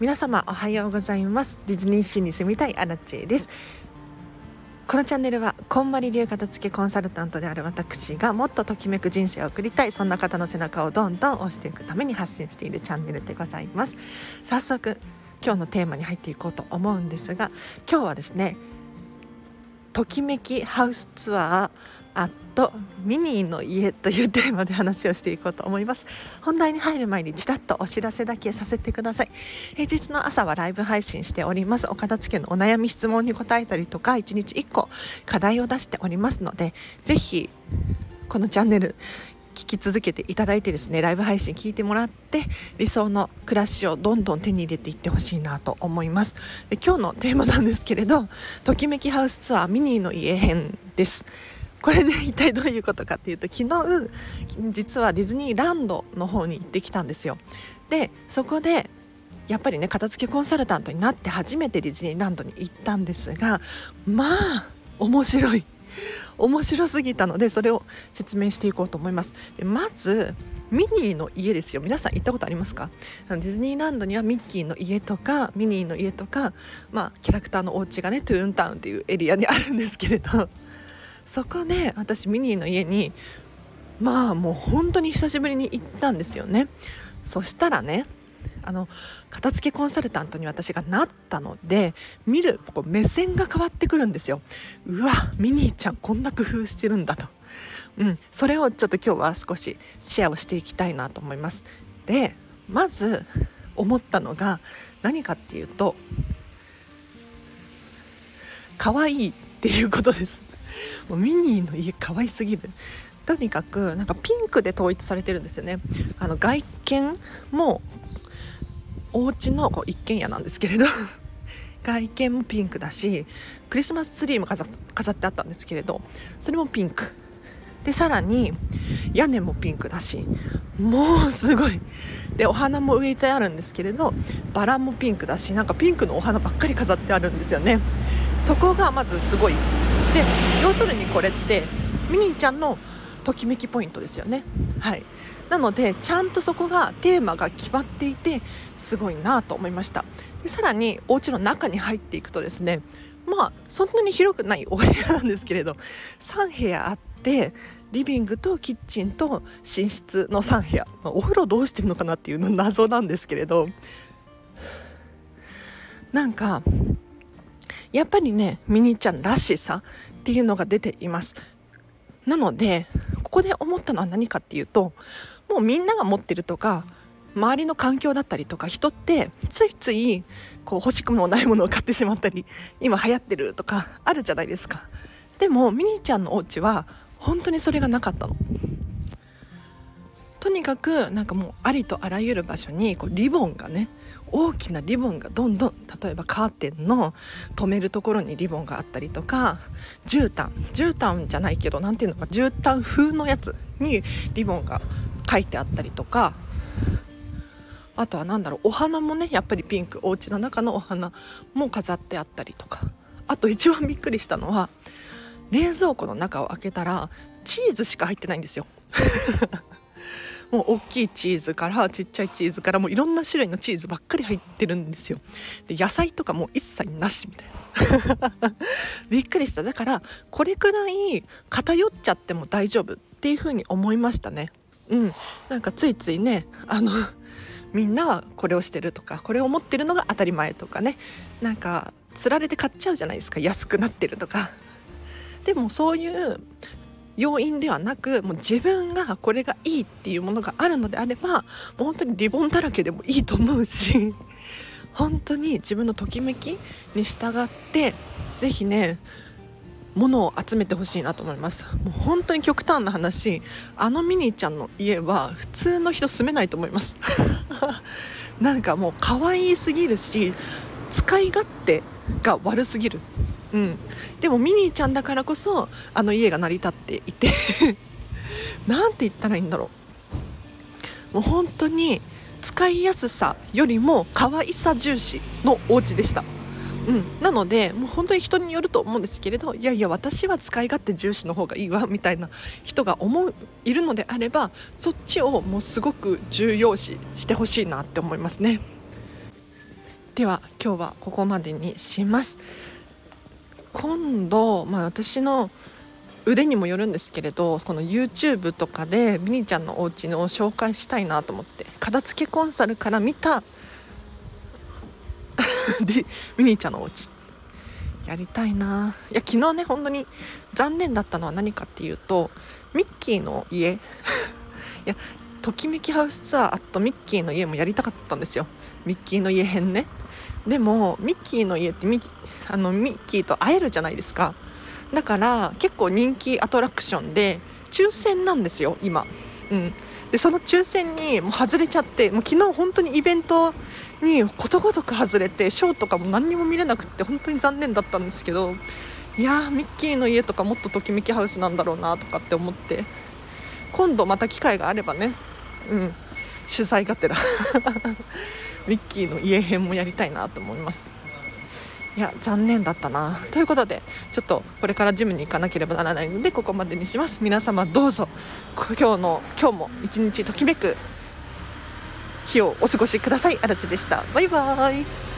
皆様おはようございます。ディズニーシーに住みたいアラチェです。このチャンネルはこんまり流片付けコンサルタントである私がもっとときめく人生を送りたい。そんな方の背中をどんどん押していくために発信しているチャンネルでございます。早速今日のテーマに入っていこうと思うんですが今日はですねときめきハウスツアーアットミニーの家というテーマで話をしていこうと思います。本題に入る前にちらっとお知らせだけさせてください。平日の朝はライブ配信しております。お片付けのお悩み質問に答えたりとか1日1個課題を出しておりますのでぜひこのチャンネル聞き続けていただいてですねライブ配信聞いてもらって理想の暮らしをどんどん手に入れていってほしいなと思います。で今日のテーマなんですけれどときめきハウスツアーミニーの家編です。これで 一体どういうことかっていうと昨日実はディズニーランドの方に行ってきたんですよ。でそこでやっぱりね片付けコンサルタントになって初めてディズニーランドに行ったんですがまあ面白い。面白すぎたのでそれを説明していこうと思います。でまずミニーの家ですよ。皆さん行ったことありますか？ディズニーランドにはミッキーの家とかミニーの家とか、まあ、キャラクターのお家がねトゥーンタウンっていうエリアにあるんですけれど。そこで私ミニーの家にまあもう本当に久しぶりに行ったんですよね。そしたらねあの片付けコンサルタントに私がなったので見るこう目線が変わってくるんですよ。うわミニーちゃんこんな工夫してるんだと、うん、それをちょっと今日は少しシェアをしていきたいなと思います。でまず思ったのが何かっていうと可愛いっていうことです。もうミニーの家可愛すぎる。とにかくなんかピンクで統一されてるんですよね。あの外見もお家のこう一軒家なんですけれど。外見もピンクだしクリスマスツリーも飾ってあったんですけれど。それもピンク。でさらに屋根もピンクだしもうすごい。でお花も植えてあるんですけれどバラもピンクだしなんかピンクのお花ばっかり飾ってあるんですよね。そこがまずすごいで要するにこれってミニーちゃんのときめきポイントですよね。はい。なのでちゃんとそこがテーマが決まっていてすごいなと思いました。でさらにお家の中に入っていくとですねまあそんなに広くないお部屋なんですけれど3部屋あってリビングとキッチンと寝室の3部屋、まあ、お風呂どうしてるのかなっていうの謎なんですけれどなんかやっぱりねミニーちゃんらしさっていうのが出ています。なのでここで思ったのは何かっていうともうみんなが持ってるとか周りの環境だったりとか人ってついついこう欲しくもないものを買ってしまったり今流行ってるとかあるじゃないですか。でもミニーちゃんのお家は本当にそれがなかったの。とにかくなんかもうありとあらゆる場所にこうリボンがね大きなリボンがどんどん例えばカーテンの止めるところにリボンがあったりとか絨毯絨毯じゃないけど何ていうのか絨毯風のやつにリボンが書いてあったりとかあとは何だろうお花もねやっぱりピンクお家の中のお花も飾ってあったりとか。あと一番びっくりしたのは冷蔵庫の中を開けたらチーズしか入ってないんですよ。もう大きいチーズからちっちゃいチーズからもういろんな種類のチーズばっかり入ってるんですよ。で野菜とかも一切なしみたいな。びっくりした。だからこれくらい偏っちゃっても大丈夫っていうふうに思いましたね。うん。なんかついついねあのみんなはこれをしてるとかこれを持ってるのが当たり前とかね。なんかつられて買っちゃうじゃないですか。安くなってるとか。でもそういう要因ではなくもう自分がこれがいいっていうものがあるのであればもう本当にリボンだらけでもいいと思うし 本当に自分のときめきに従って是非ね物を集めてほしいなと思います。もう本当に極端な話あのミニーちゃんの家は普通の人住めないと思います。なんかもう可愛すぎるし使い勝手が悪すぎる。うん、でもミニーちゃんだからこそあの家が成り立っていて 何て言ったらいいんだろう。もう本当に使いやすさよりも可愛さ重視のお家でした、うん、なのでもう本当に人によると思うんですけれどいやいや私は使い勝手重視の方がいいわみたいな人が思ういるのであればそっちをもうすごく重要視してほしいなって思いますね。では今日はここまでにします。今度、まあ、私の腕にもよるんですけれどこの YouTube とかでミニちゃんのお家の紹介したいなと思って片付けコンサルから見た ミニちゃんのお家。やりたいな。いや昨日ね本当に残念だったのは何かっていうとミッキーの家。いやときめきハウスツアーあとミッキーの家もやりたかったんですよ。ミッキーの家編ね。でもミッキーの家ってミあのミッキーと会えるじゃないですか。だから結構人気アトラクションで抽選なんですよ今、うん、でその抽選にもう外れちゃってもう昨日本当にイベントにことごとく外れてショーとかも何にも見れなくて本当に残念だったんですけどいやーミッキーの家とかもっとときめきハウスなんだろうなとかって思って今度また機会があればねうん。取材がてら。ミッキーの家編もやりたいなと思います。いや残念だったな。ということでちょっとこれからジムに行かなければならないのでここまでにします。皆様どうぞ今日の今日も一日ときめく日をお過ごしください。あらちでした。バイバーイ。